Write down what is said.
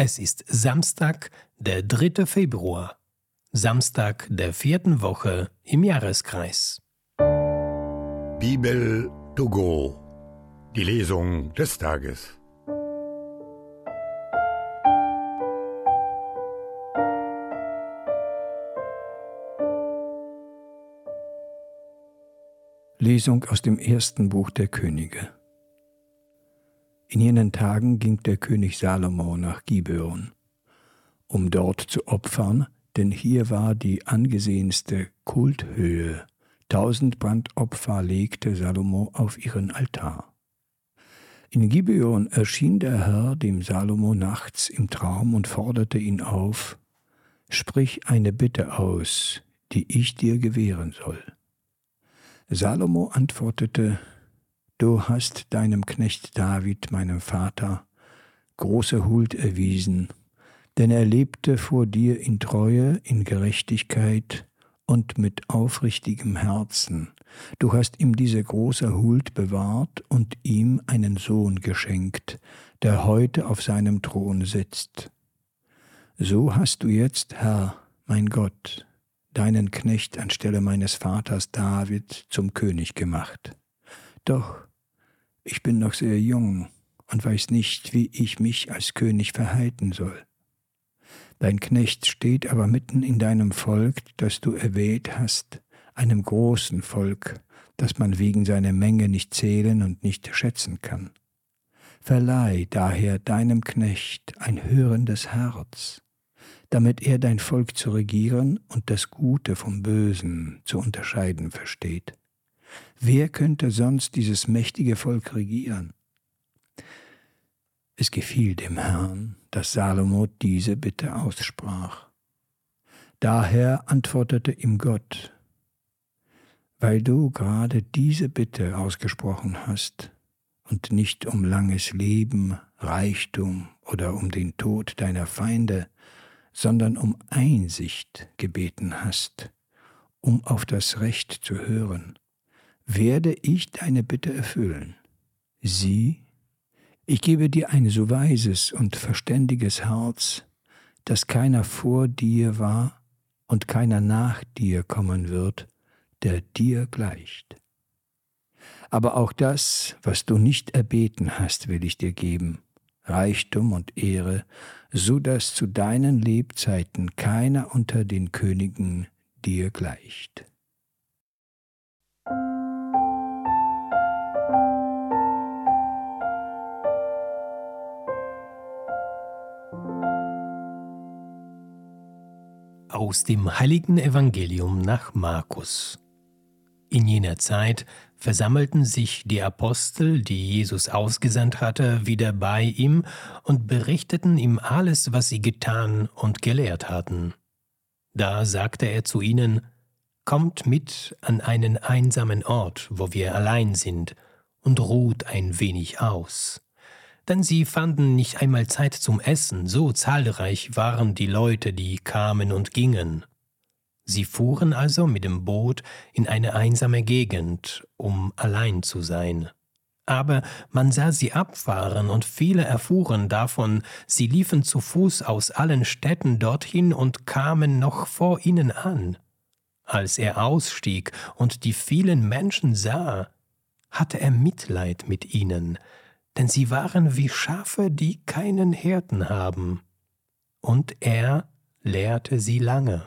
Es ist Samstag, der 3. Februar, Samstag der vierten Woche im Jahreskreis. Bibel to go. Die Lesung des Tages. Lesung aus dem ersten Buch der Könige. In jenen Tagen ging der König Salomo nach Gibeon, um dort zu opfern, denn hier war die angesehenste Kulthöhe. Tausend Brandopfer legte Salomo auf ihren Altar. In Gibeon erschien der Herr dem Salomo nachts im Traum und forderte ihn auf, Sprich eine Bitte aus, die ich dir gewähren soll. Salomo antwortete, Du hast deinem Knecht David, meinem Vater, große Huld erwiesen, denn er lebte vor dir in Treue, in Gerechtigkeit und mit aufrichtigem Herzen. Du hast ihm diese große Huld bewahrt und ihm einen Sohn geschenkt, der heute auf seinem Thron sitzt. So hast du jetzt, Herr, mein Gott, deinen Knecht anstelle meines Vaters David zum König gemacht. Doch ich bin noch sehr jung und weiß nicht, wie ich mich als König verhalten soll. Dein Knecht steht aber mitten in deinem Volk, das du erwählt hast, einem großen Volk, das man wegen seiner Menge nicht zählen und nicht schätzen kann. Verleih daher deinem Knecht ein hörendes Herz, damit er dein Volk zu regieren und das Gute vom Bösen zu unterscheiden versteht. Wer könnte sonst dieses mächtige Volk regieren? Es gefiel dem Herrn, dass Salomo diese Bitte aussprach. Daher antwortete ihm Gott, weil du gerade diese Bitte ausgesprochen hast und nicht um langes Leben, Reichtum oder um den Tod deiner Feinde, sondern um Einsicht gebeten hast, um auf das Recht zu hören werde ich deine Bitte erfüllen. Sieh, ich gebe dir ein so weises und verständiges Herz, dass keiner vor dir war und keiner nach dir kommen wird, der dir gleicht. Aber auch das, was du nicht erbeten hast, will ich dir geben, Reichtum und Ehre, so dass zu deinen Lebzeiten keiner unter den Königen dir gleicht. Aus dem heiligen Evangelium nach Markus. In jener Zeit versammelten sich die Apostel, die Jesus ausgesandt hatte, wieder bei ihm und berichteten ihm alles, was sie getan und gelehrt hatten. Da sagte er zu ihnen, Kommt mit an einen einsamen Ort, wo wir allein sind, und ruht ein wenig aus denn sie fanden nicht einmal Zeit zum Essen, so zahlreich waren die Leute, die kamen und gingen. Sie fuhren also mit dem Boot in eine einsame Gegend, um allein zu sein. Aber man sah sie abfahren, und viele erfuhren davon, sie liefen zu Fuß aus allen Städten dorthin und kamen noch vor ihnen an. Als er ausstieg und die vielen Menschen sah, hatte er Mitleid mit ihnen, denn sie waren wie Schafe, die keinen Hirten haben. Und er lehrte sie lange.